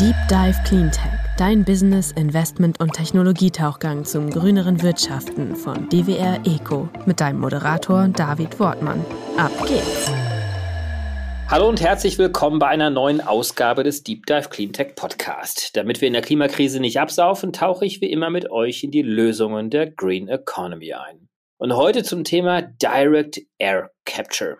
Deep Dive Cleantech, dein Business, Investment und Technologietauchgang zum grüneren Wirtschaften von DWR Eco mit deinem Moderator David Wortmann. Ab geht's! Hallo und herzlich willkommen bei einer neuen Ausgabe des Deep Dive Cleantech Podcast. Damit wir in der Klimakrise nicht absaufen, tauche ich wie immer mit euch in die Lösungen der Green Economy ein. Und heute zum Thema Direct Air Capture.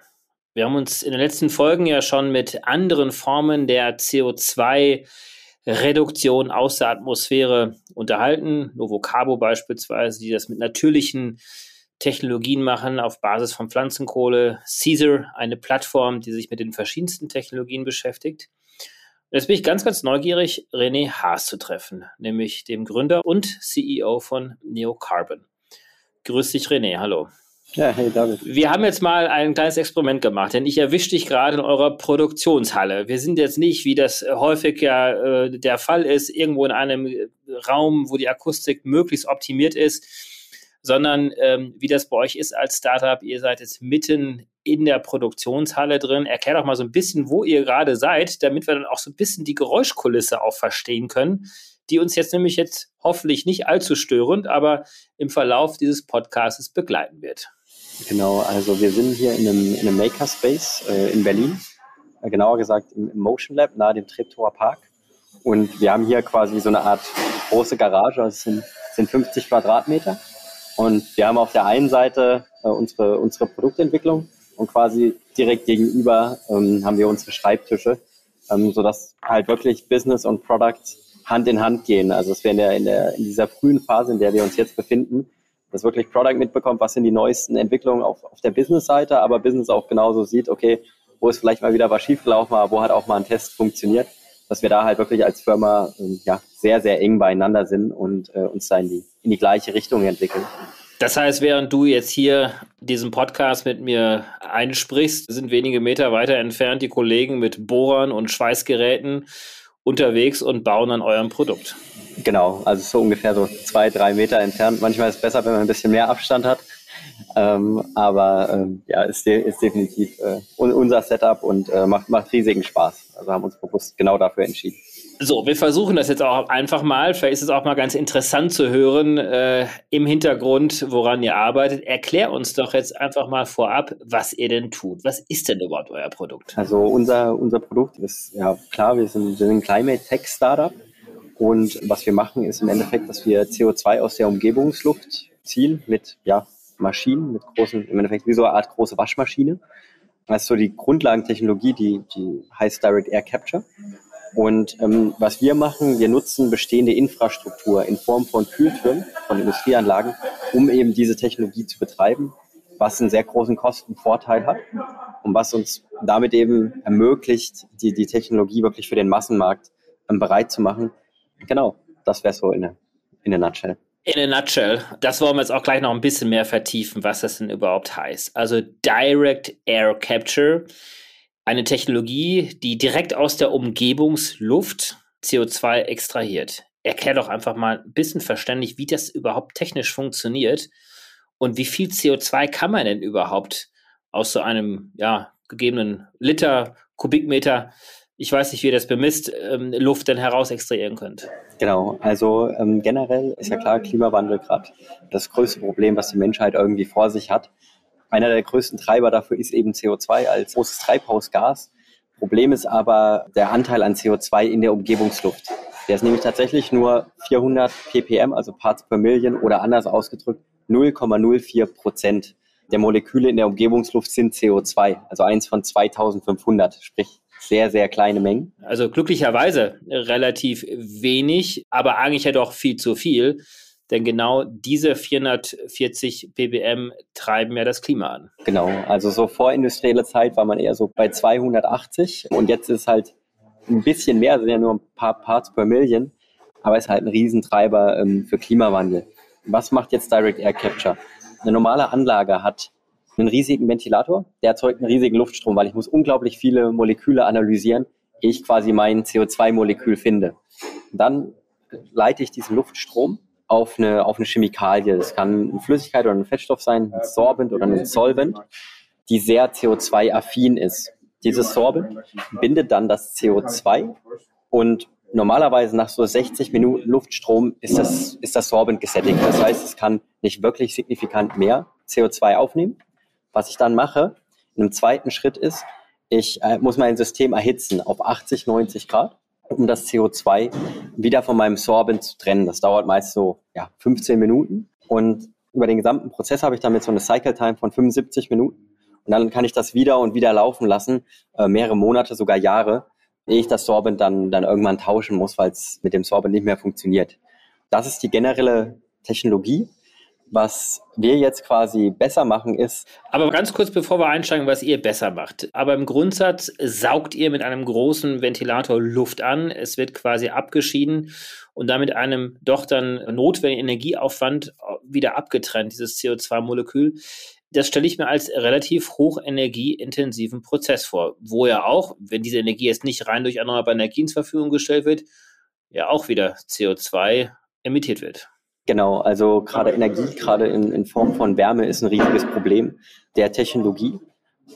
Wir haben uns in den letzten Folgen ja schon mit anderen Formen der CO2-Reduktion aus der Atmosphäre unterhalten. Novocabo beispielsweise, die das mit natürlichen Technologien machen auf Basis von Pflanzenkohle. Caesar, eine Plattform, die sich mit den verschiedensten Technologien beschäftigt. Jetzt bin ich ganz, ganz neugierig, René Haas zu treffen, nämlich dem Gründer und CEO von Neocarbon. Grüß dich, René. Hallo. Ja, hey David. Wir haben jetzt mal ein kleines Experiment gemacht, denn ich erwische dich gerade in eurer Produktionshalle. Wir sind jetzt nicht, wie das häufig ja äh, der Fall ist, irgendwo in einem Raum, wo die Akustik möglichst optimiert ist, sondern ähm, wie das bei euch ist als Startup. Ihr seid jetzt mitten in der Produktionshalle drin. Erklär doch mal so ein bisschen, wo ihr gerade seid, damit wir dann auch so ein bisschen die Geräuschkulisse auch verstehen können, die uns jetzt nämlich jetzt hoffentlich nicht allzu störend, aber im Verlauf dieses Podcasts begleiten wird. Genau, also wir sind hier in einem, in einem Makerspace äh, in Berlin, äh, genauer gesagt im, im, Motion Lab nahe dem Treptower Park. Und wir haben hier quasi so eine Art große Garage, also es sind, sind 50 Quadratmeter. Und wir haben auf der einen Seite äh, unsere, unsere Produktentwicklung und quasi direkt gegenüber ähm, haben wir unsere Schreibtische, ähm, sodass halt wirklich Business und Product Hand in Hand gehen. Also dass wir in, der, in, der, in dieser frühen Phase, in der wir uns jetzt befinden, dass wirklich Product mitbekommt, was sind die neuesten Entwicklungen auf, auf der Business-Seite, aber Business auch genauso sieht, okay, wo ist vielleicht mal wieder was schiefgelaufen, aber wo hat auch mal ein Test funktioniert, dass wir da halt wirklich als Firma ähm, ja, sehr, sehr eng beieinander sind und äh, uns da in die, in die gleiche Richtung entwickeln. Das heißt, während du jetzt hier diesen Podcast mit mir einsprichst, sind wenige Meter weiter entfernt die Kollegen mit Bohrern und Schweißgeräten unterwegs und bauen an eurem Produkt. Genau, also so ungefähr so zwei, drei Meter entfernt. Manchmal ist es besser, wenn man ein bisschen mehr Abstand hat. Ähm, aber ähm, ja, ist, de ist definitiv äh, unser Setup und äh, macht, macht riesigen Spaß. Also haben uns bewusst genau dafür entschieden. So, wir versuchen das jetzt auch einfach mal. Vielleicht ist es auch mal ganz interessant zu hören äh, im Hintergrund, woran ihr arbeitet. Erklär uns doch jetzt einfach mal vorab, was ihr denn tut. Was ist denn überhaupt euer Produkt? Also unser, unser Produkt ist, ja klar, wir sind, sind ein Climate Tech Startup. Und was wir machen, ist im Endeffekt, dass wir CO2 aus der Umgebungsluft ziehen mit ja, Maschinen, mit großen, im Endeffekt wie so eine Art große Waschmaschine. Das ist so die Grundlagentechnologie, die, die heißt Direct Air Capture. Und ähm, was wir machen, wir nutzen bestehende Infrastruktur in Form von Kühltürmen, von Industrieanlagen, um eben diese Technologie zu betreiben, was einen sehr großen Kostenvorteil hat und was uns damit eben ermöglicht, die, die Technologie wirklich für den Massenmarkt ähm, bereit zu machen, Genau, das wäre so in der, in der Nutshell. In a nutshell, das wollen wir jetzt auch gleich noch ein bisschen mehr vertiefen, was das denn überhaupt heißt. Also Direct Air Capture, eine Technologie, die direkt aus der Umgebungsluft CO2 extrahiert. Erklär doch einfach mal ein bisschen verständlich, wie das überhaupt technisch funktioniert und wie viel CO2 kann man denn überhaupt aus so einem ja, gegebenen Liter, Kubikmeter ich weiß nicht, wie ihr das bemisst, ähm, Luft denn heraus extrahieren könnt. Genau, also ähm, generell ist ja klar, Klimawandel gerade das größte Problem, was die Menschheit irgendwie vor sich hat. Einer der größten Treiber dafür ist eben CO2 als großes Treibhausgas. Problem ist aber der Anteil an CO2 in der Umgebungsluft. Der ist nämlich tatsächlich nur 400 ppm, also Parts per Million oder anders ausgedrückt 0,04 Prozent der Moleküle in der Umgebungsluft sind CO2, also eins von 2500, sprich sehr, sehr kleine Mengen. Also glücklicherweise relativ wenig, aber eigentlich ja doch viel zu viel. Denn genau diese 440 ppm treiben ja das Klima an. Genau, also so vorindustrielle Zeit war man eher so bei 280 und jetzt ist halt ein bisschen mehr, sind ja nur ein paar Parts per Million, aber ist halt ein Riesentreiber ähm, für Klimawandel. Was macht jetzt Direct Air Capture? Eine normale Anlage hat einen riesigen Ventilator, der erzeugt einen riesigen Luftstrom, weil ich muss unglaublich viele Moleküle analysieren, ehe ich quasi mein CO2-Molekül finde. Und dann leite ich diesen Luftstrom auf eine, auf eine Chemikalie. Das kann eine Flüssigkeit oder ein Fettstoff sein, ein Sorbent oder ein Solvent, die sehr CO2-affin ist. Dieses Sorbent bindet dann das CO2 und normalerweise nach so 60 Minuten Luftstrom ist das, ist das Sorbent gesättigt. Das heißt, es kann nicht wirklich signifikant mehr CO2 aufnehmen. Was ich dann mache, in einem zweiten Schritt ist, ich äh, muss mein System erhitzen auf 80, 90 Grad, um das CO2 wieder von meinem Sorbent zu trennen. Das dauert meist so ja, 15 Minuten. Und über den gesamten Prozess habe ich damit so eine Cycle Time von 75 Minuten. Und dann kann ich das wieder und wieder laufen lassen, äh, mehrere Monate, sogar Jahre, ehe ich das Sorbent dann, dann irgendwann tauschen muss, weil es mit dem Sorbent nicht mehr funktioniert. Das ist die generelle Technologie. Was wir jetzt quasi besser machen ist. Aber ganz kurz, bevor wir einsteigen, was ihr besser macht. Aber im Grundsatz saugt ihr mit einem großen Ventilator Luft an. Es wird quasi abgeschieden und damit einem doch dann notwendigen Energieaufwand wieder abgetrennt, dieses CO2-Molekül das stelle ich mir als relativ hochenergieintensiven Prozess vor, wo ja auch, wenn diese Energie jetzt nicht rein durch erneuerbare Energien zur Verfügung gestellt wird, ja auch wieder CO2 emittiert wird. Genau, also gerade Energie, gerade in, in Form von Wärme ist ein riesiges Problem der Technologie.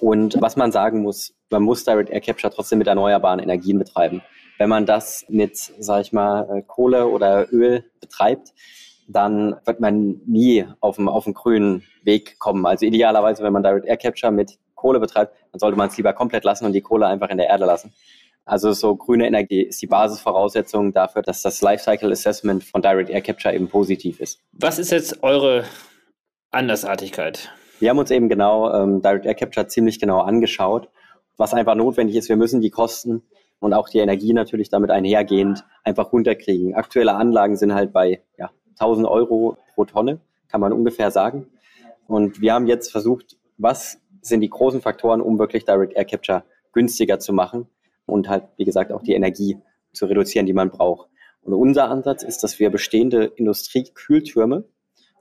Und was man sagen muss, man muss Direct Air Capture trotzdem mit erneuerbaren Energien betreiben. Wenn man das mit, sag ich mal, äh, Kohle oder Öl betreibt, dann wird man nie auf dem, auf dem grünen Weg kommen. Also idealerweise, wenn man Direct Air Capture mit Kohle betreibt, dann sollte man es lieber komplett lassen und die Kohle einfach in der Erde lassen. Also so grüne Energie ist die Basisvoraussetzung dafür, dass das Lifecycle Assessment von Direct Air Capture eben positiv ist. Was ist jetzt eure Andersartigkeit? Wir haben uns eben genau ähm, Direct Air Capture ziemlich genau angeschaut, was einfach notwendig ist. Wir müssen die Kosten und auch die Energie natürlich damit einhergehend einfach runterkriegen. Aktuelle Anlagen sind halt bei ja, 1000 Euro pro Tonne, kann man ungefähr sagen. Und wir haben jetzt versucht, was sind die großen Faktoren, um wirklich Direct Air Capture günstiger zu machen und halt, wie gesagt, auch die Energie zu reduzieren, die man braucht. Und unser Ansatz ist, dass wir bestehende Industriekühltürme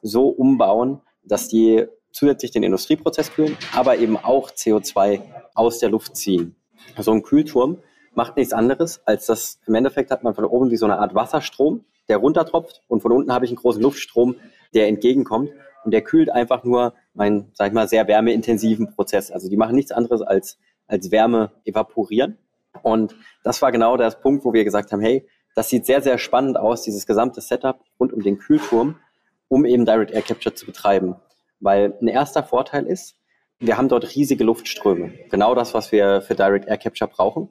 so umbauen, dass die zusätzlich den Industrieprozess kühlen, aber eben auch CO2 aus der Luft ziehen. So ein Kühlturm macht nichts anderes, als dass im Endeffekt hat man von oben wie so eine Art Wasserstrom, der runtertropft und von unten habe ich einen großen Luftstrom, der entgegenkommt und der kühlt einfach nur meinen, sag ich mal, sehr wärmeintensiven Prozess. Also die machen nichts anderes als, als Wärme evaporieren. Und das war genau der Punkt, wo wir gesagt haben, hey, das sieht sehr, sehr spannend aus, dieses gesamte Setup rund um den Kühlturm, um eben Direct Air Capture zu betreiben. Weil ein erster Vorteil ist, wir haben dort riesige Luftströme. Genau das, was wir für Direct Air Capture brauchen.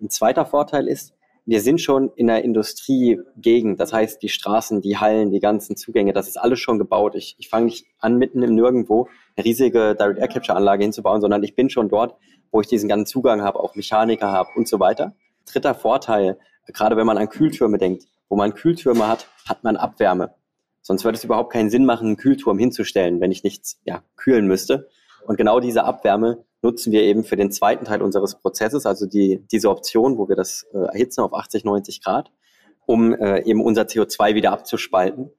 Ein zweiter Vorteil ist, wir sind schon in der Industriegegend. Das heißt, die Straßen, die Hallen, die ganzen Zugänge, das ist alles schon gebaut. Ich, ich fange nicht an, mitten im Nirgendwo eine riesige Direct Air Capture Anlage hinzubauen, sondern ich bin schon dort, wo ich diesen ganzen Zugang habe, auch Mechaniker habe und so weiter. Dritter Vorteil, gerade wenn man an Kühltürme denkt, wo man Kühltürme hat, hat man Abwärme. Sonst würde es überhaupt keinen Sinn machen, einen Kühlturm hinzustellen, wenn ich nichts ja, kühlen müsste. Und genau diese Abwärme nutzen wir eben für den zweiten Teil unseres Prozesses, also die, diese Option, wo wir das äh, erhitzen auf 80, 90 Grad, um äh, eben unser CO2 wieder abzuspalten.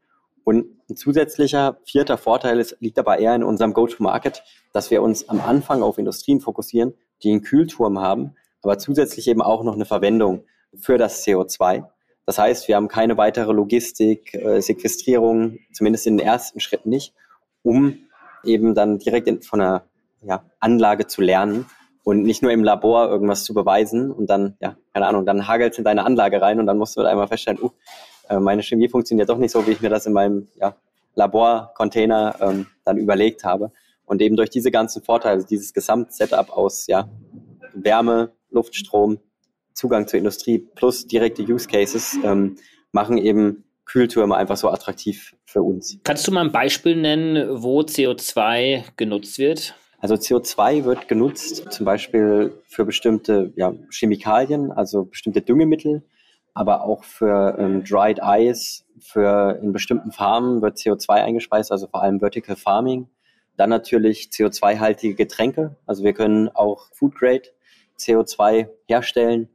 Und ein zusätzlicher vierter Vorteil ist, liegt aber eher in unserem Go-to-Market, dass wir uns am Anfang auf Industrien fokussieren, die einen Kühlturm haben, aber zusätzlich eben auch noch eine Verwendung für das CO2. Das heißt, wir haben keine weitere Logistik, äh, Sequestrierung, zumindest in den ersten Schritten nicht, um eben dann direkt in, von einer ja, Anlage zu lernen und nicht nur im Labor irgendwas zu beweisen und dann, ja, keine Ahnung, dann hagelt es in deine Anlage rein und dann musst du halt einmal feststellen, uh, äh, meine Chemie funktioniert doch nicht so, wie ich mir das in meinem ja, Laborcontainer ähm, dann überlegt habe. Und eben durch diese ganzen Vorteile, dieses Gesamtsetup aus ja, Wärme, Luftstrom, Zugang zur Industrie plus direkte Use Cases ähm, machen eben Kühltürme einfach so attraktiv für uns. Kannst du mal ein Beispiel nennen, wo CO2 genutzt wird? Also CO2 wird genutzt zum Beispiel für bestimmte ja, Chemikalien, also bestimmte Düngemittel, aber auch für ähm, Dried Ice, für in bestimmten Farmen wird CO2 eingespeist, also vor allem Vertical Farming. Dann natürlich CO2-haltige Getränke, also wir können auch Food Grade CO2 herstellen.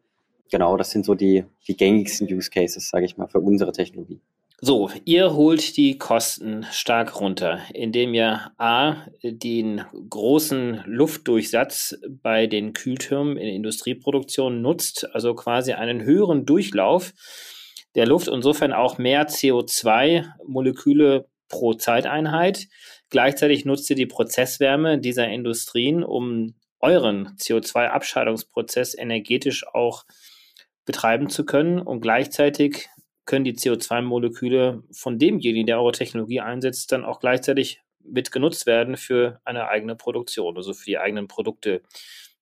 Genau, das sind so die, die gängigsten Use Cases, sage ich mal, für unsere Technologie. So, ihr holt die Kosten stark runter, indem ihr A, den großen Luftdurchsatz bei den Kühltürmen in Industrieproduktion nutzt, also quasi einen höheren Durchlauf der Luft, insofern auch mehr CO2-Moleküle pro Zeiteinheit. Gleichzeitig nutzt ihr die Prozesswärme dieser Industrien, um euren CO2-Abscheidungsprozess energetisch auch betreiben zu können und gleichzeitig können die CO2-Moleküle von demjenigen, der eure Technologie einsetzt, dann auch gleichzeitig mit genutzt werden für eine eigene Produktion, also für die eigenen Produkte,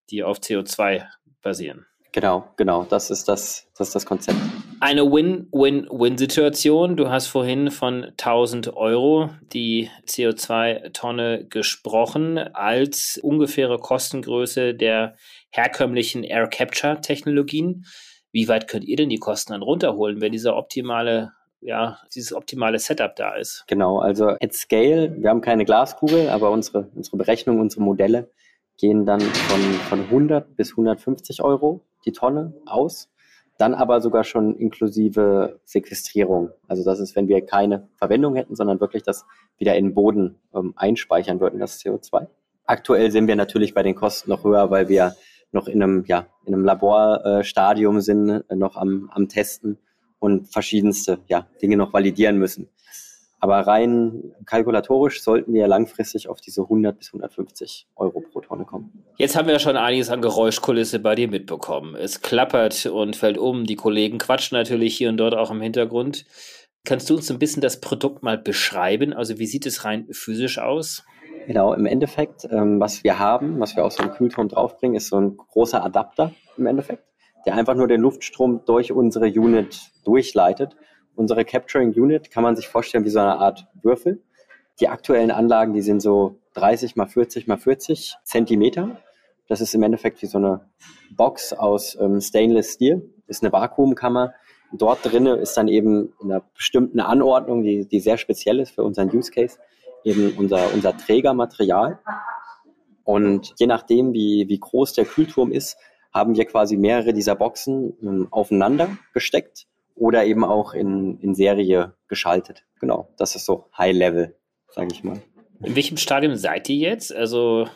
die auf CO2 basieren. Genau, genau, das ist das, das ist das Konzept. Eine Win-Win-Win-Situation. Du hast vorhin von 1000 Euro die CO2-Tonne gesprochen als ungefähre Kostengröße der herkömmlichen Air Capture Technologien. Wie weit könnt ihr denn die Kosten dann runterholen, wenn dieser optimale ja, dieses optimale Setup da ist. Genau, also at scale, wir haben keine Glaskugel, aber unsere, unsere Berechnungen, unsere Modelle gehen dann von, von 100 bis 150 Euro die Tonne aus. Dann aber sogar schon inklusive Sequestrierung. Also das ist, wenn wir keine Verwendung hätten, sondern wirklich das wieder in den Boden ähm, einspeichern würden, das CO2. Aktuell sind wir natürlich bei den Kosten noch höher, weil wir noch in einem, ja, in einem Laborstadium sind, äh, noch am, am Testen und verschiedenste ja, Dinge noch validieren müssen. Aber rein kalkulatorisch sollten wir langfristig auf diese 100 bis 150 Euro pro Tonne kommen. Jetzt haben wir schon einiges an Geräuschkulisse bei dir mitbekommen. Es klappert und fällt um. Die Kollegen quatschen natürlich hier und dort auch im Hintergrund. Kannst du uns ein bisschen das Produkt mal beschreiben? Also wie sieht es rein physisch aus? Genau, im Endeffekt, ähm, was wir haben, was wir auf so einem Kühlturm draufbringen, ist so ein großer Adapter im Endeffekt, der einfach nur den Luftstrom durch unsere Unit durchleitet. Unsere Capturing Unit kann man sich vorstellen wie so eine Art Würfel. Die aktuellen Anlagen, die sind so 30 mal 40 mal 40 Zentimeter. Das ist im Endeffekt wie so eine Box aus ähm, Stainless Steel. Ist eine Vakuumkammer. Dort drinnen ist dann eben in einer bestimmten Anordnung, die, die sehr speziell ist für unseren Use Case, eben unser, unser Trägermaterial. Und je nachdem, wie, wie groß der Kühlturm ist, haben wir quasi mehrere dieser Boxen ähm, aufeinander gesteckt oder eben auch in, in Serie geschaltet. Genau, das ist so High Level, sage ich mal. In welchem Stadium seid ihr jetzt? Also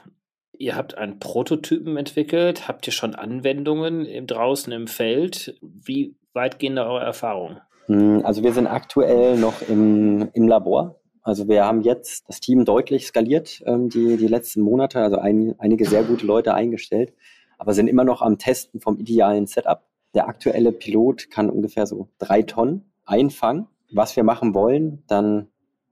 ihr habt einen Prototypen entwickelt, habt ihr schon Anwendungen im, draußen im Feld? Wie weit gehen da eure Erfahrungen? Hm, also wir sind aktuell noch im, im Labor. Also wir haben jetzt das Team deutlich skaliert, ähm, die, die letzten Monate, also ein, einige sehr gute Leute eingestellt, aber sind immer noch am Testen vom idealen Setup. Der aktuelle Pilot kann ungefähr so drei Tonnen einfangen. Was wir machen wollen, dann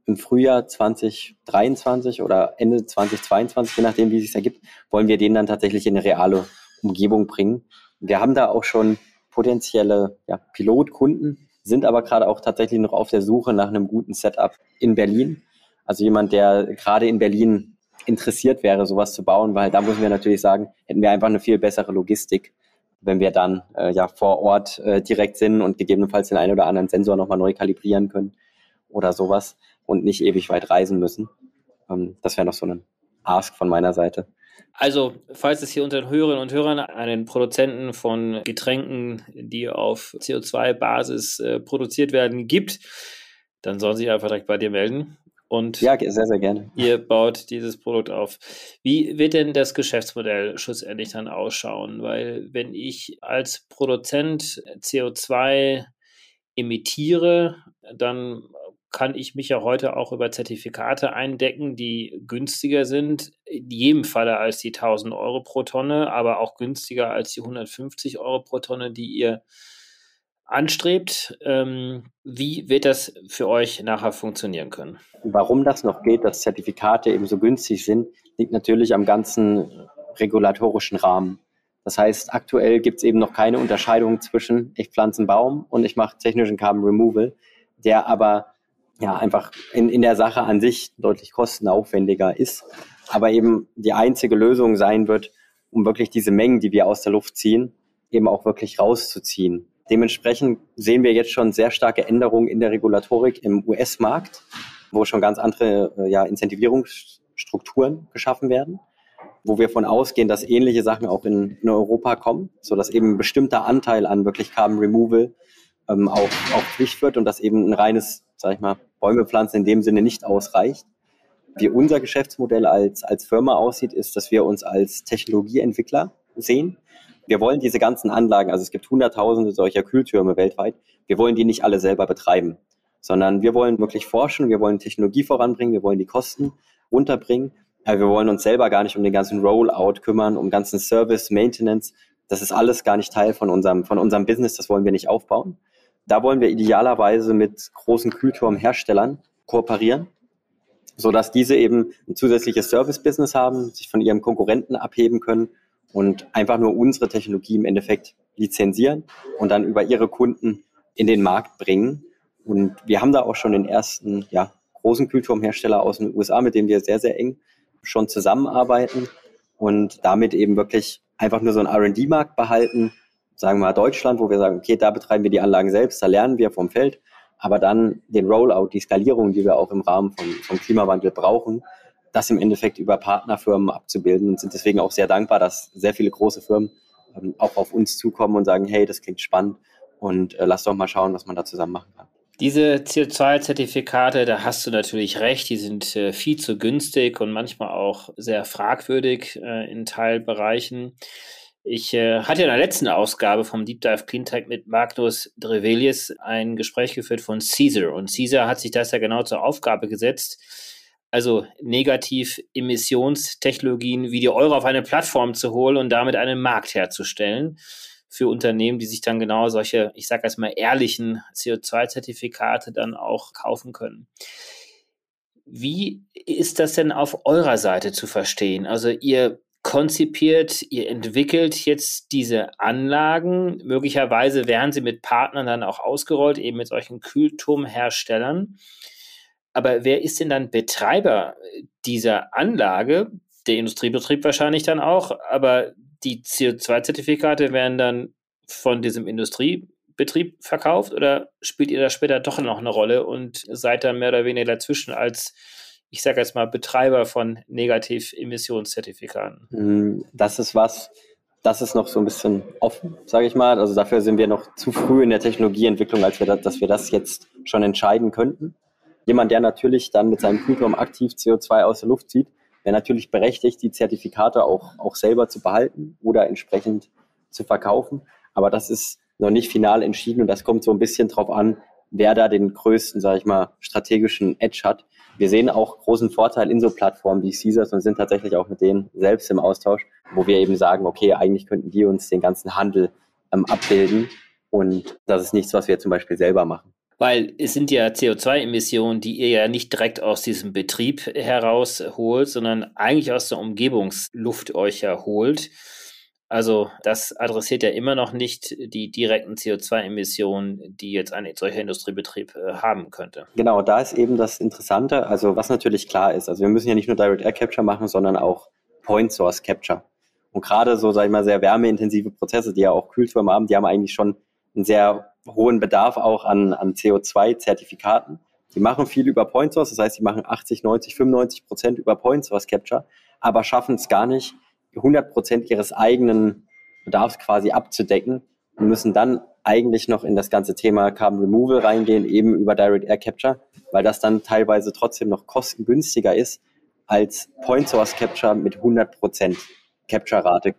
im Frühjahr 2023 oder Ende 2022, je nachdem, wie es sich ergibt, wollen wir den dann tatsächlich in eine reale Umgebung bringen. Wir haben da auch schon potenzielle ja, Pilotkunden, sind aber gerade auch tatsächlich noch auf der Suche nach einem guten Setup in Berlin. Also jemand, der gerade in Berlin interessiert wäre, sowas zu bauen, weil da müssen wir natürlich sagen, hätten wir einfach eine viel bessere Logistik, wenn wir dann äh, ja vor Ort äh, direkt sind und gegebenenfalls den einen oder anderen Sensor nochmal neu kalibrieren können oder sowas und nicht ewig weit reisen müssen. Ähm, das wäre noch so ein Ask von meiner Seite. Also, falls es hier unter den Hörerinnen und Hörern einen Produzenten von Getränken, die auf CO2-Basis äh, produziert werden, gibt, dann sollen Sie sich einfach direkt bei dir melden. Und ja, sehr, sehr gerne. Ihr baut dieses Produkt auf. Wie wird denn das Geschäftsmodell schlussendlich dann ausschauen? Weil wenn ich als Produzent CO2 emittiere, dann kann ich mich ja heute auch über Zertifikate eindecken, die günstiger sind, in jedem Falle als die 1000 Euro pro Tonne, aber auch günstiger als die 150 Euro pro Tonne, die ihr anstrebt. Ähm, wie wird das für euch nachher funktionieren können? Warum das noch geht, dass Zertifikate eben so günstig sind, liegt natürlich am ganzen regulatorischen Rahmen. Das heißt, aktuell gibt es eben noch keine Unterscheidung zwischen ich pflanze einen Baum und ich mache technischen Carbon Removal, der aber ja einfach in, in der Sache an sich deutlich kostenaufwendiger ist, aber eben die einzige Lösung sein wird, um wirklich diese Mengen, die wir aus der Luft ziehen, eben auch wirklich rauszuziehen. Dementsprechend sehen wir jetzt schon sehr starke Änderungen in der Regulatorik im US-Markt, wo schon ganz andere äh, ja, Incentivierungsstrukturen geschaffen werden, wo wir von ausgehen, dass ähnliche Sachen auch in, in Europa kommen, so dass eben ein bestimmter Anteil an wirklich Carbon Removal ähm, auch, auch Pflicht wird und dass eben ein reines, sag ich mal, Bäume pflanzen in dem Sinne nicht ausreicht. Wie unser Geschäftsmodell als, als Firma aussieht, ist, dass wir uns als Technologieentwickler sehen. Wir wollen diese ganzen Anlagen, also es gibt hunderttausende solcher Kühltürme weltweit, wir wollen die nicht alle selber betreiben, sondern wir wollen wirklich forschen, wir wollen Technologie voranbringen, wir wollen die Kosten runterbringen, aber wir wollen uns selber gar nicht um den ganzen Rollout kümmern, um ganzen Service, Maintenance, das ist alles gar nicht Teil von unserem, von unserem Business, das wollen wir nicht aufbauen. Da wollen wir idealerweise mit großen Kühlturmherstellern kooperieren, sodass diese eben ein zusätzliches Service-Business haben, sich von ihrem Konkurrenten abheben können und einfach nur unsere Technologie im Endeffekt lizenzieren und dann über ihre Kunden in den Markt bringen. Und wir haben da auch schon den ersten ja, großen Kühlturmhersteller aus den USA, mit dem wir sehr, sehr eng schon zusammenarbeiten und damit eben wirklich einfach nur so einen RD-Markt behalten, sagen wir mal Deutschland, wo wir sagen, okay, da betreiben wir die Anlagen selbst, da lernen wir vom Feld, aber dann den Rollout, die Skalierung, die wir auch im Rahmen vom, vom Klimawandel brauchen, das im Endeffekt über Partnerfirmen abzubilden und sind deswegen auch sehr dankbar, dass sehr viele große Firmen ähm, auch auf uns zukommen und sagen, hey, das klingt spannend und äh, lass doch mal schauen, was man da zusammen machen kann. Diese CO2-Zertifikate, da hast du natürlich recht, die sind äh, viel zu günstig und manchmal auch sehr fragwürdig äh, in Teilbereichen. Ich äh, hatte in der letzten Ausgabe vom Deep Dive Cleantech mit Magnus Drevelius ein Gespräch geführt von Caesar. Und Caesar hat sich das ja genau zur Aufgabe gesetzt, also Negativ-Emissionstechnologien wie die Euro auf eine Plattform zu holen und damit einen Markt herzustellen für Unternehmen, die sich dann genau solche, ich sage erstmal, ehrlichen CO2-Zertifikate dann auch kaufen können. Wie ist das denn auf eurer Seite zu verstehen? Also ihr konzipiert, ihr entwickelt jetzt diese Anlagen. Möglicherweise werden sie mit Partnern dann auch ausgerollt, eben mit solchen Kühlturmherstellern. Aber wer ist denn dann Betreiber dieser Anlage? Der Industriebetrieb wahrscheinlich dann auch, aber die CO2-Zertifikate werden dann von diesem Industriebetrieb verkauft oder spielt ihr da später doch noch eine Rolle und seid da mehr oder weniger dazwischen als ich sage jetzt mal, Betreiber von Negativ-Emissionszertifikaten? Hm, das ist was, das ist noch so ein bisschen offen, sage ich mal. Also dafür sind wir noch zu früh in der Technologieentwicklung, als wir das, dass wir das jetzt schon entscheiden könnten. Jemand, der natürlich dann mit seinem Kühlturm aktiv CO2 aus der Luft zieht, wäre natürlich berechtigt, die Zertifikate auch, auch selber zu behalten oder entsprechend zu verkaufen. Aber das ist noch nicht final entschieden und das kommt so ein bisschen drauf an, wer da den größten, sage ich mal, strategischen Edge hat wir sehen auch großen Vorteil in so Plattformen wie Caesars und sind tatsächlich auch mit denen selbst im Austausch, wo wir eben sagen, okay, eigentlich könnten die uns den ganzen Handel ähm, abbilden und das ist nichts, was wir zum Beispiel selber machen. Weil es sind ja CO2-Emissionen, die ihr ja nicht direkt aus diesem Betrieb herausholt, sondern eigentlich aus der Umgebungsluft euch ja holt. Also das adressiert ja immer noch nicht die direkten CO2-Emissionen, die jetzt ein solcher Industriebetrieb äh, haben könnte. Genau, da ist eben das Interessante, also was natürlich klar ist, also wir müssen ja nicht nur Direct Air Capture machen, sondern auch Point Source Capture. Und gerade so, sag ich mal, sehr wärmeintensive Prozesse, die ja auch Kühltürme haben, die haben eigentlich schon einen sehr hohen Bedarf auch an, an CO2-Zertifikaten. Die machen viel über Point Source, das heißt, die machen 80, 90, 95 Prozent über Point Source Capture, aber schaffen es gar nicht, 100 Prozent ihres eigenen Bedarfs quasi abzudecken und müssen dann eigentlich noch in das ganze Thema Carbon Removal reingehen, eben über Direct Air Capture, weil das dann teilweise trotzdem noch kostengünstiger ist als Point Source Capture mit 100 Prozent Capture-Rate.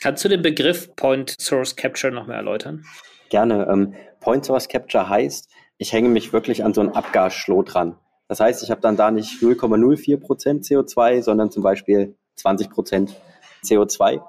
Kannst du den Begriff Point Source Capture noch mehr erläutern? Gerne. Ähm, Point Source Capture heißt, ich hänge mich wirklich an so einen Abgasschloh dran. Das heißt, ich habe dann da nicht 0,04 Prozent CO2, sondern zum Beispiel 20 Prozent CO2.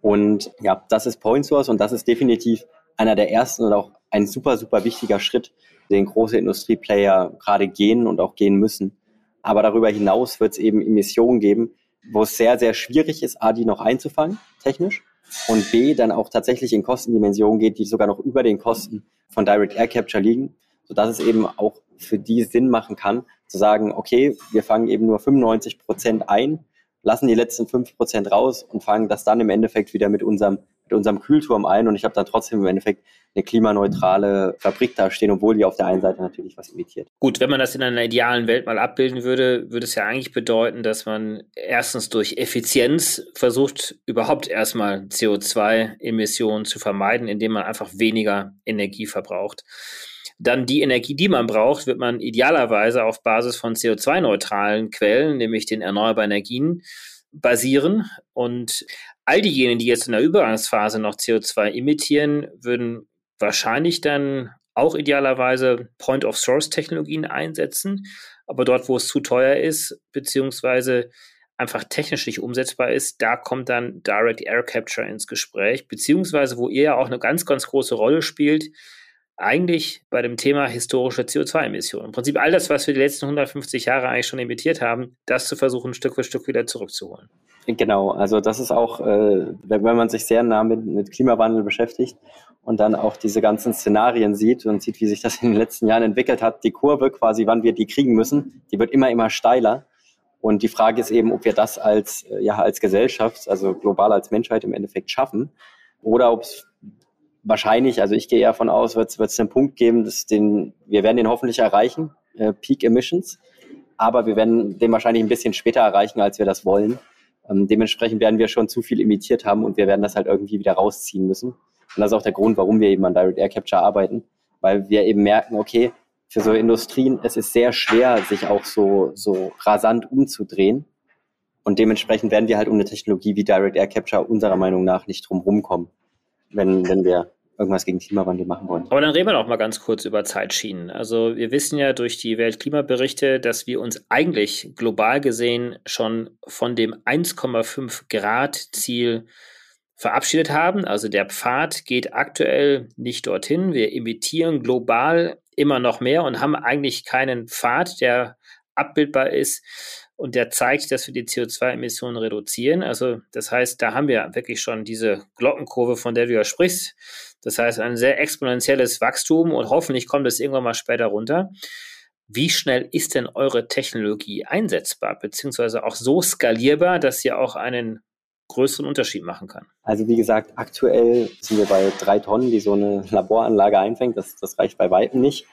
Und ja, das ist Point Source und das ist definitiv einer der ersten und auch ein super, super wichtiger Schritt, den große Industrieplayer gerade gehen und auch gehen müssen. Aber darüber hinaus wird es eben Emissionen geben, wo es sehr, sehr schwierig ist, A, die noch einzufangen, technisch, und B, dann auch tatsächlich in Kostendimensionen geht, die sogar noch über den Kosten von Direct Air Capture liegen, sodass es eben auch für die Sinn machen kann, zu sagen, okay, wir fangen eben nur 95 Prozent ein lassen die letzten fünf Prozent raus und fangen das dann im Endeffekt wieder mit unserem, mit unserem Kühlturm ein und ich habe dann trotzdem im Endeffekt eine klimaneutrale Fabrik da stehen, obwohl die auf der einen Seite natürlich was imitiert. Gut, wenn man das in einer idealen Welt mal abbilden würde, würde es ja eigentlich bedeuten, dass man erstens durch Effizienz versucht, überhaupt erstmal CO2-Emissionen zu vermeiden, indem man einfach weniger Energie verbraucht. Dann die Energie, die man braucht, wird man idealerweise auf Basis von CO2-neutralen Quellen, nämlich den erneuerbaren Energien, basieren. Und all diejenigen, die jetzt in der Übergangsphase noch CO2 emittieren, würden wahrscheinlich dann auch idealerweise Point-of-Source-Technologien einsetzen. Aber dort, wo es zu teuer ist, beziehungsweise einfach technisch nicht umsetzbar ist, da kommt dann Direct Air Capture ins Gespräch, beziehungsweise wo ihr ja auch eine ganz, ganz große Rolle spielt, eigentlich bei dem Thema historische CO2-Emissionen. Im Prinzip all das, was wir die letzten 150 Jahre eigentlich schon emittiert haben, das zu versuchen, Stück für Stück wieder zurückzuholen. Genau, also das ist auch, äh, wenn man sich sehr nah mit, mit Klimawandel beschäftigt und dann auch diese ganzen Szenarien sieht und sieht, wie sich das in den letzten Jahren entwickelt hat, die Kurve quasi, wann wir die kriegen müssen, die wird immer, immer steiler. Und die Frage ist eben, ob wir das als, äh, ja, als Gesellschaft, also global als Menschheit im Endeffekt schaffen oder ob es wahrscheinlich, also ich gehe eher davon aus, wird es einen Punkt geben, dass den, wir werden den hoffentlich erreichen, äh, Peak Emissions, aber wir werden den wahrscheinlich ein bisschen später erreichen, als wir das wollen. Ähm, dementsprechend werden wir schon zu viel emittiert haben und wir werden das halt irgendwie wieder rausziehen müssen. Und das ist auch der Grund, warum wir eben an Direct Air Capture arbeiten, weil wir eben merken, okay, für so Industrien, es ist sehr schwer, sich auch so, so rasant umzudrehen. Und dementsprechend werden wir halt um eine Technologie wie Direct Air Capture unserer Meinung nach nicht drum rumkommen, wenn, wenn wir irgendwas gegen Klimawandel machen wollen. Aber dann reden wir noch mal ganz kurz über Zeitschienen. Also wir wissen ja durch die Weltklimaberichte, dass wir uns eigentlich global gesehen schon von dem 1,5 Grad Ziel verabschiedet haben. Also der Pfad geht aktuell nicht dorthin. Wir emittieren global immer noch mehr und haben eigentlich keinen Pfad, der abbildbar ist und der zeigt, dass wir die CO2-Emissionen reduzieren. Also das heißt, da haben wir wirklich schon diese Glockenkurve, von der du ja sprichst. Das heißt, ein sehr exponentielles Wachstum und hoffentlich kommt es irgendwann mal später runter. Wie schnell ist denn eure Technologie einsetzbar, beziehungsweise auch so skalierbar, dass sie auch einen größeren Unterschied machen kann? Also wie gesagt, aktuell sind wir bei drei Tonnen, die so eine Laboranlage einfängt. Das, das reicht bei weitem nicht.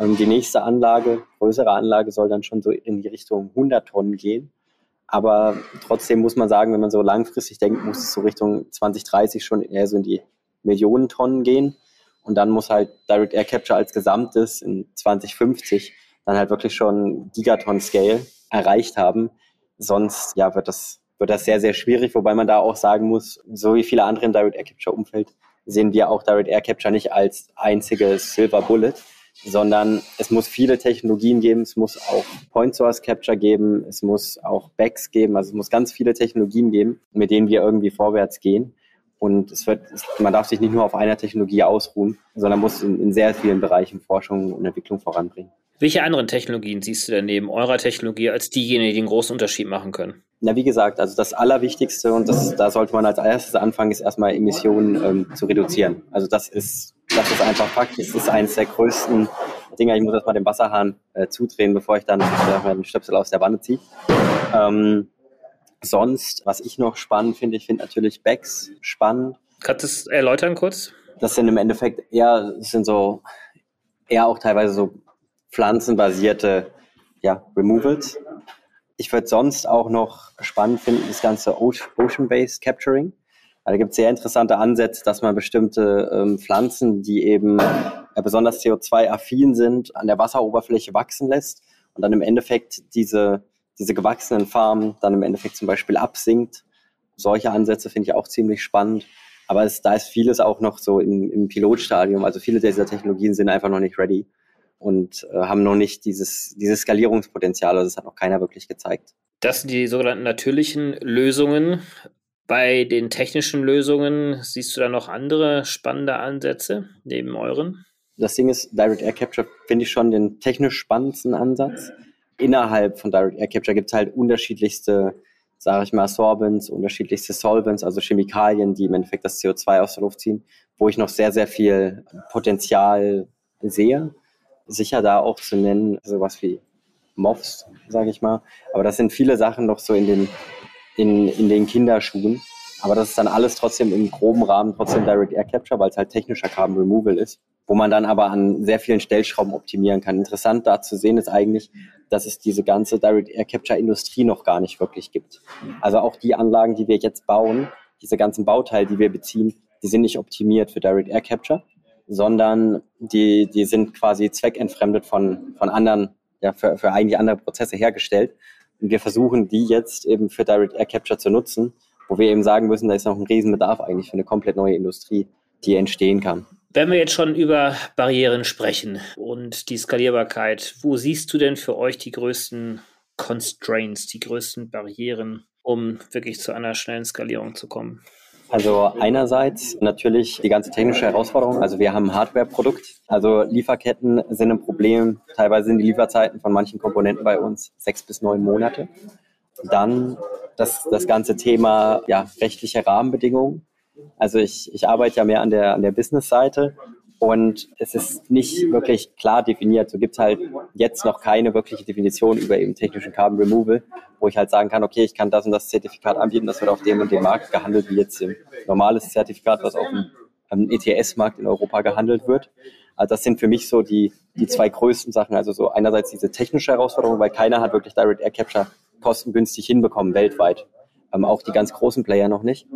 Ähm, die nächste Anlage, größere Anlage, soll dann schon so in die Richtung 100 Tonnen gehen. Aber trotzdem muss man sagen, wenn man so langfristig denkt, muss es so Richtung 2030 schon eher so in die Millionen Tonnen gehen. Und dann muss halt Direct Air Capture als Gesamtes in 2050 dann halt wirklich schon Gigaton-Scale erreicht haben. Sonst ja, wird das wird das sehr, sehr schwierig, wobei man da auch sagen muss, so wie viele andere im Direct Air Capture Umfeld sehen wir auch Direct Air Capture nicht als einziges Silver Bullet, sondern es muss viele Technologien geben, es muss auch Point Source Capture geben, es muss auch Backs geben, also es muss ganz viele Technologien geben, mit denen wir irgendwie vorwärts gehen. Und es wird, man darf sich nicht nur auf einer Technologie ausruhen, sondern muss in, in sehr vielen Bereichen Forschung und Entwicklung voranbringen. Welche anderen Technologien siehst du denn neben eurer Technologie als diejenigen, die einen großen Unterschied machen können? Na, wie gesagt, also das Allerwichtigste und das, da sollte man als erstes anfangen, ist erstmal Emissionen ähm, zu reduzieren. Also das ist, das ist einfach Fakt. Das ist eines der größten Dinger. Ich muss erstmal den Wasserhahn äh, zudrehen, bevor ich dann äh, den Stöpsel aus der Wanne ziehe. Ähm, sonst, was ich noch spannend finde, ich finde natürlich Backs spannend. Kannst du es erläutern kurz? Das sind im Endeffekt eher, das sind so eher auch teilweise so pflanzenbasierte ja, Removals. Ich würde sonst auch noch spannend finden, das ganze Ocean-Based Capturing. Da gibt es sehr interessante Ansätze, dass man bestimmte ähm, Pflanzen, die eben äh, besonders CO2-affin sind, an der Wasseroberfläche wachsen lässt und dann im Endeffekt diese, diese gewachsenen Farmen dann im Endeffekt zum Beispiel absinkt. Solche Ansätze finde ich auch ziemlich spannend. Aber es, da ist vieles auch noch so im, im Pilotstadium. Also viele dieser Technologien sind einfach noch nicht ready und äh, haben noch nicht dieses, dieses Skalierungspotenzial. Also das hat noch keiner wirklich gezeigt. Das sind die sogenannten natürlichen Lösungen. Bei den technischen Lösungen siehst du da noch andere spannende Ansätze neben euren? Das Ding ist, Direct Air Capture finde ich schon den technisch spannendsten Ansatz. Innerhalb von Direct Air Capture gibt es halt unterschiedlichste, sage ich mal, Sorbents, unterschiedlichste Solvents, also Chemikalien, die im Endeffekt das CO2 aus der Luft ziehen, wo ich noch sehr, sehr viel Potenzial sehe sicher da auch zu nennen, sowas wie Moffs, sage ich mal. Aber das sind viele Sachen noch so in den, in, in den Kinderschuhen. Aber das ist dann alles trotzdem im groben Rahmen trotzdem Direct Air Capture, weil es halt technischer Carbon Removal ist, wo man dann aber an sehr vielen Stellschrauben optimieren kann. Interessant da zu sehen ist eigentlich, dass es diese ganze Direct Air Capture Industrie noch gar nicht wirklich gibt. Also auch die Anlagen, die wir jetzt bauen, diese ganzen Bauteile, die wir beziehen, die sind nicht optimiert für Direct Air Capture sondern die, die sind quasi zweckentfremdet von, von anderen, ja, für, für eigentlich andere Prozesse hergestellt. Und wir versuchen die jetzt eben für Direct Air Capture zu nutzen, wo wir eben sagen müssen, da ist noch ein Riesenbedarf eigentlich für eine komplett neue Industrie, die entstehen kann. Wenn wir jetzt schon über Barrieren sprechen und die Skalierbarkeit, wo siehst du denn für euch die größten Constraints, die größten Barrieren, um wirklich zu einer schnellen Skalierung zu kommen? Also einerseits natürlich die ganze technische Herausforderung. Also wir haben ein Hardware-Produkt. Also Lieferketten sind ein Problem. Teilweise sind die Lieferzeiten von manchen Komponenten bei uns sechs bis neun Monate. Dann das, das ganze Thema ja, rechtliche Rahmenbedingungen. Also ich, ich arbeite ja mehr an der, an der Business-Seite und es ist nicht wirklich klar definiert. So gibt es halt jetzt noch keine wirkliche Definition über eben technischen Carbon Removal, wo ich halt sagen kann, okay, ich kann das und das Zertifikat anbieten, das wird auf dem und dem Markt gehandelt, wie jetzt ein normales Zertifikat, was auf dem, dem ETS-Markt in Europa gehandelt wird. Also das sind für mich so die, die zwei größten Sachen. Also so einerseits diese technische Herausforderung, weil keiner hat wirklich Direct Air Capture kostengünstig hinbekommen weltweit. Ähm, auch die ganz großen Player noch nicht.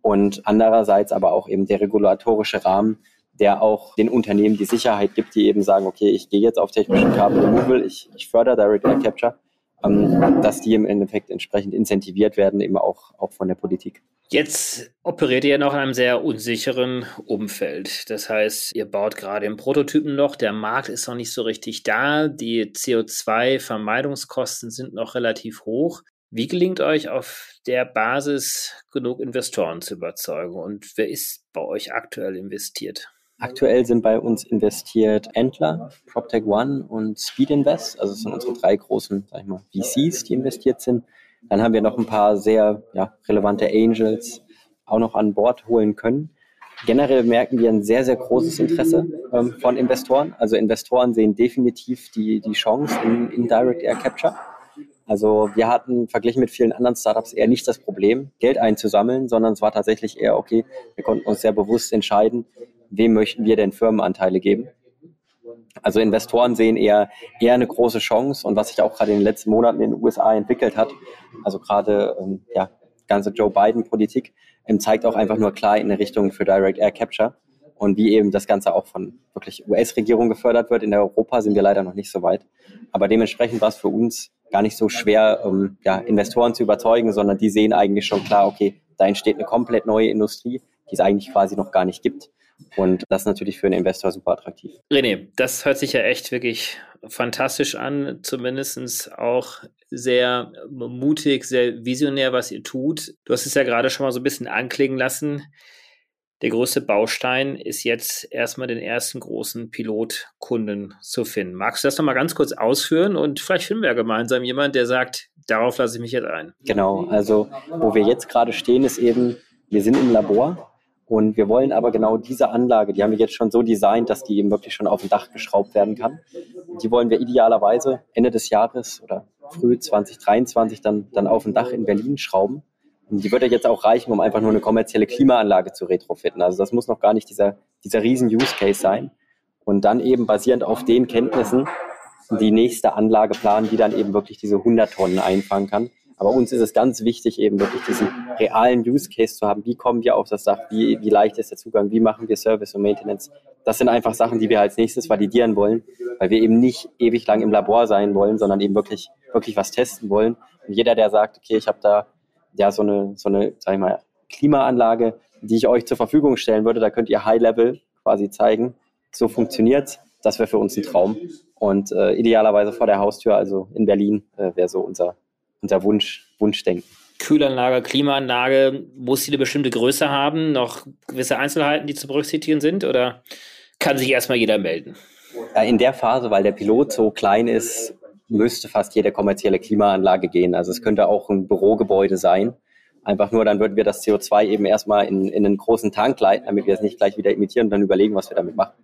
Und andererseits aber auch eben der regulatorische Rahmen, der auch den Unternehmen die Sicherheit gibt, die eben sagen, okay, ich gehe jetzt auf technischen Carbon Removal, ich, ich fördere Direct Air Capture, ähm, dass die im Endeffekt entsprechend incentiviert werden, eben auch, auch von der Politik. Jetzt operiert ihr noch in einem sehr unsicheren Umfeld. Das heißt, ihr baut gerade im Prototypen noch, der Markt ist noch nicht so richtig da, die CO2-Vermeidungskosten sind noch relativ hoch. Wie gelingt euch auf der Basis genug Investoren zu überzeugen und wer ist bei euch aktuell investiert? Aktuell sind bei uns investiert Entler, PropTech One und Speed Invest. Also das sind unsere drei großen sag ich mal, VCs, die investiert sind. Dann haben wir noch ein paar sehr ja, relevante Angels auch noch an Bord holen können. Generell merken wir ein sehr, sehr großes Interesse ähm, von Investoren. Also Investoren sehen definitiv die, die Chance in, in Direct Air Capture. Also wir hatten verglichen mit vielen anderen Startups eher nicht das Problem, Geld einzusammeln, sondern es war tatsächlich eher, okay, wir konnten uns sehr bewusst entscheiden, wem möchten wir denn Firmenanteile geben. Also Investoren sehen eher, eher eine große Chance und was sich auch gerade in den letzten Monaten in den USA entwickelt hat, also gerade ähm, ja, ganze Joe Biden-Politik, ähm, zeigt auch einfach nur klar in eine Richtung für Direct Air Capture und wie eben das Ganze auch von wirklich US-Regierung gefördert wird. In Europa sind wir leider noch nicht so weit. Aber dementsprechend war es für uns gar nicht so schwer, ähm, ja, Investoren zu überzeugen, sondern die sehen eigentlich schon klar, okay, da entsteht eine komplett neue Industrie, die es eigentlich quasi noch gar nicht gibt. Und das ist natürlich für einen Investor super attraktiv. René, das hört sich ja echt wirklich fantastisch an, zumindest auch sehr mutig, sehr visionär, was ihr tut. Du hast es ja gerade schon mal so ein bisschen anklingen lassen. Der größte Baustein ist jetzt erstmal den ersten großen Pilotkunden zu finden. Magst du das nochmal ganz kurz ausführen und vielleicht finden wir ja gemeinsam jemanden, der sagt, darauf lasse ich mich jetzt ein. Genau, also wo wir jetzt gerade stehen, ist eben, wir sind im Labor und wir wollen aber genau diese Anlage, die haben wir jetzt schon so designt, dass die eben wirklich schon auf dem Dach geschraubt werden kann. Die wollen wir idealerweise Ende des Jahres oder früh 2023 dann, dann auf dem Dach in Berlin schrauben. Und die würde jetzt auch reichen, um einfach nur eine kommerzielle Klimaanlage zu retrofitten. Also das muss noch gar nicht dieser, dieser riesen Use Case sein. Und dann eben basierend auf den Kenntnissen die nächste Anlage planen, die dann eben wirklich diese 100 Tonnen einfangen kann. Aber uns ist es ganz wichtig, eben wirklich diesen realen Use Case zu haben. Wie kommen wir auf das Dach? Wie, wie leicht ist der Zugang? Wie machen wir Service und Maintenance? Das sind einfach Sachen, die wir als nächstes validieren wollen, weil wir eben nicht ewig lang im Labor sein wollen, sondern eben wirklich, wirklich was testen wollen. Und jeder, der sagt, okay, ich habe da ja so eine, so eine, sag ich mal, Klimaanlage, die ich euch zur Verfügung stellen würde. Da könnt ihr High Level quasi zeigen. So funktioniert's. Das wäre für uns ein Traum. Und äh, idealerweise vor der Haustür, also in Berlin, äh, wäre so unser, unser Wunsch, Wunschdenken. Kühlanlage, Klimaanlage, muss sie eine bestimmte Größe haben? Noch gewisse Einzelheiten, die zu berücksichtigen sind? Oder kann sich erstmal jeder melden? In der Phase, weil der Pilot so klein ist, müsste fast jede kommerzielle Klimaanlage gehen. Also es könnte auch ein Bürogebäude sein. Einfach nur, dann würden wir das CO2 eben erstmal in, in einen großen Tank leiten, damit wir es nicht gleich wieder imitieren und dann überlegen, was wir damit machen.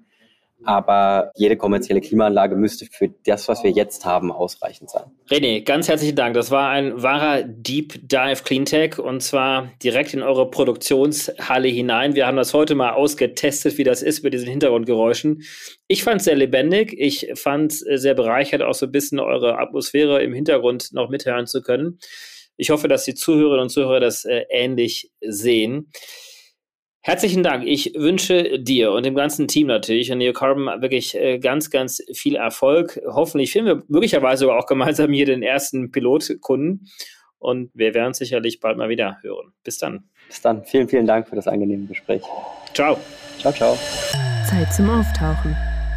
Aber jede kommerzielle Klimaanlage müsste für das, was wir jetzt haben, ausreichend sein. René, ganz herzlichen Dank. Das war ein wahrer Deep Dive Cleantech und zwar direkt in eure Produktionshalle hinein. Wir haben das heute mal ausgetestet, wie das ist mit diesen Hintergrundgeräuschen. Ich fand es sehr lebendig. Ich fand es sehr bereichert, auch so ein bisschen eure Atmosphäre im Hintergrund noch mithören zu können. Ich hoffe, dass die Zuhörerinnen und Zuhörer das äh, ähnlich sehen. Herzlichen Dank. Ich wünsche dir und dem ganzen Team natürlich und Neo Carbon wirklich äh, ganz, ganz viel Erfolg. Hoffentlich finden wir möglicherweise auch gemeinsam hier den ersten Pilotkunden und wir werden sicherlich bald mal wieder hören. Bis dann. Bis dann. Vielen, vielen Dank für das angenehme Gespräch. Ciao. Ciao, ciao. Zeit zum Auftauchen.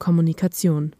Kommunikation.